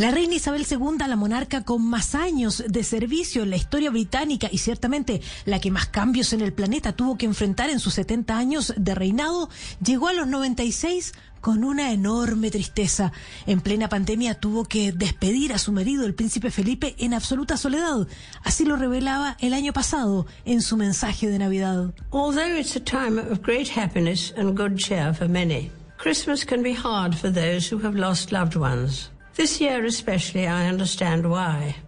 La reina Isabel II, la monarca con más años de servicio en la historia británica y ciertamente la que más cambios en el planeta tuvo que enfrentar en sus 70 años de reinado, llegó a los 96 con una enorme tristeza. En plena pandemia tuvo que despedir a su marido, el príncipe Felipe, en absoluta soledad. Así lo revelaba el año pasado en su mensaje de Navidad. Although it's a time of great happiness and good cheer for many, Christmas can be hard for those who have lost loved ones.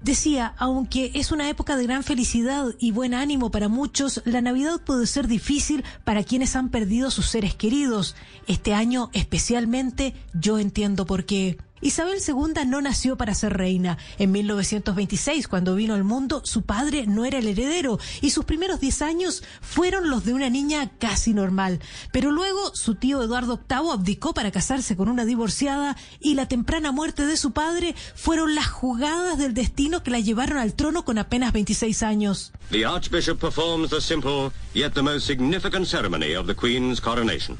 Decía, aunque es una época de gran felicidad y buen ánimo para muchos, la Navidad puede ser difícil para quienes han perdido sus seres queridos. Este año especialmente yo entiendo por qué. Isabel II no nació para ser reina. En 1926, cuando vino al mundo, su padre no era el heredero y sus primeros 10 años fueron los de una niña casi normal. Pero luego su tío Eduardo VIII abdicó para casarse con una divorciada y la temprana muerte de su padre fueron las jugadas del destino que la llevaron al trono con apenas 26 años. The Archbishop performs the simple yet the most significant ceremony of the Queen's coronation.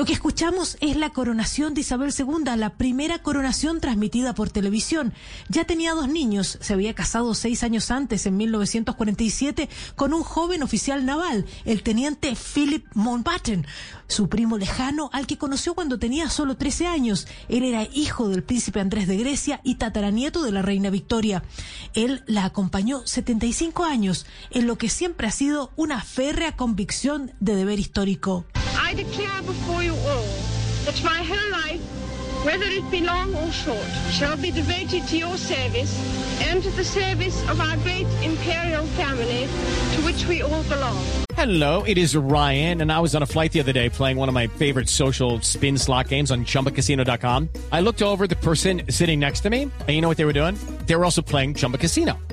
Lo que escuchamos es la coronación de Isabel II, la primera coronación transmitida por televisión. Ya tenía dos niños, se había casado seis años antes, en 1947, con un joven oficial naval, el teniente Philip Mountbatten, su primo lejano al que conoció cuando tenía solo 13 años. Él era hijo del príncipe Andrés de Grecia y tataranieto de la reina Victoria. Él la acompañó 75 años, en lo que siempre ha sido una férrea convicción de deber histórico. I declare before you all that my whole life, whether it be long or short, shall be devoted to your service and to the service of our great imperial family to which we all belong. Hello, it is Ryan, and I was on a flight the other day playing one of my favorite social spin slot games on chumbacasino.com. I looked over the person sitting next to me, and you know what they were doing? They were also playing Chumba Casino.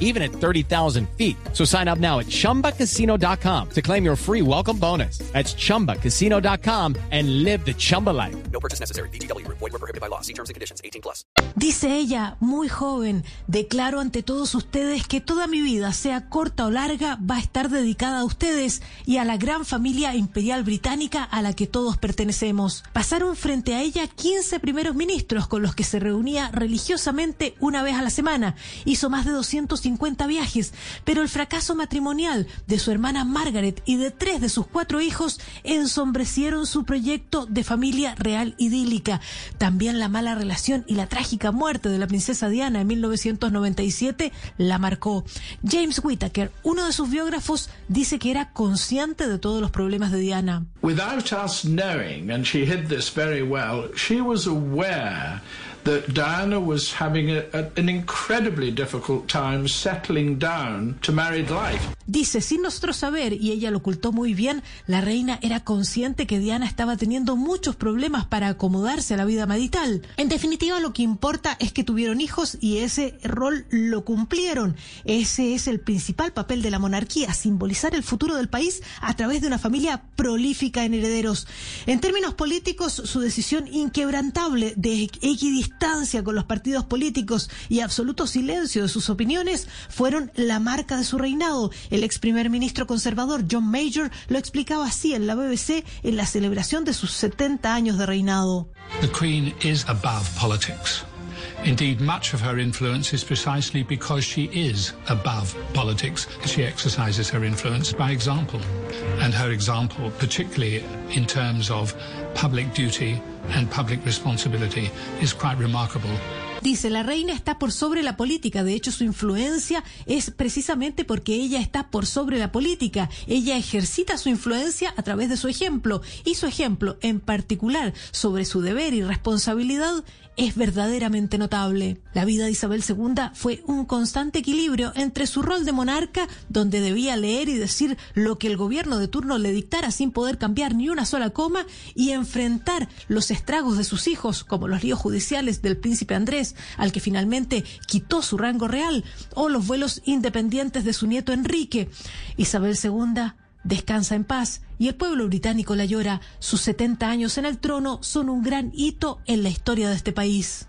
even at 30,000 feet. So sign up now at chumbacasino.com to claim your free welcome bonus. That's chumbacasino.com and live the Chumba life. No purchase necessary. VGW. Void were prohibited by law. See terms and conditions. 18 plus. Dice ella, muy joven, declaro ante todos ustedes que toda mi vida, sea corta o larga, va a estar dedicada a ustedes y a la gran familia imperial británica a la que todos pertenecemos. Pasaron frente a ella 15 primeros ministros con los que se reunía religiosamente una vez a la semana. Hizo más de 250 viajes, pero el fracaso matrimonial de su hermana Margaret y de tres de sus cuatro hijos ensombrecieron su proyecto de familia real idílica. También la mala relación y la trágica muerte de la princesa Diana en 1997 la marcó. James Whittaker, uno de sus biógrafos, dice que era consciente de todos los problemas de Diana. Without us knowing, and she hid this very well, she was aware that Diana was having a, a, an incredibly difficult time settling down to married life. Dice, sin nosotros saber, y ella lo ocultó muy bien, la reina era consciente que Diana estaba teniendo muchos problemas para acomodarse a la vida marital. En definitiva, lo que importa es que tuvieron hijos y ese rol lo cumplieron. Ese es el principal papel de la monarquía, simbolizar el futuro del país a través de una familia prolífica en herederos. En términos políticos, su decisión inquebrantable de equidistancia con los partidos políticos y absoluto silencio de sus opiniones fueron la marca de su reinado. El ex primer ministro conservador John Major lo explicaba así en la BBC en la celebración de sus 70 años de reinado. The Queen is above politics. Indeed, much of her influence is precisely because she is above politics. She exercises her influence by example. And her example, particularly in terms of public duty and public responsibility, is quite remarkable. Dice, la reina está por sobre la política. De hecho, su influencia es precisamente porque ella está por sobre la política. Ella ejercita su influencia a través de su ejemplo. Y su ejemplo, en particular, sobre su deber y responsabilidad, es verdaderamente notable. La vida de Isabel II fue un constante equilibrio entre su rol de monarca, donde debía leer y decir lo que el gobierno de turno le dictara sin poder cambiar ni una sola coma, y enfrentar los estragos de sus hijos, como los líos judiciales del príncipe Andrés, al que finalmente quitó su rango real, o los vuelos independientes de su nieto Enrique. Isabel II descansa en paz y el pueblo británico la llora. Sus 70 años en el trono son un gran hito en la historia de este país.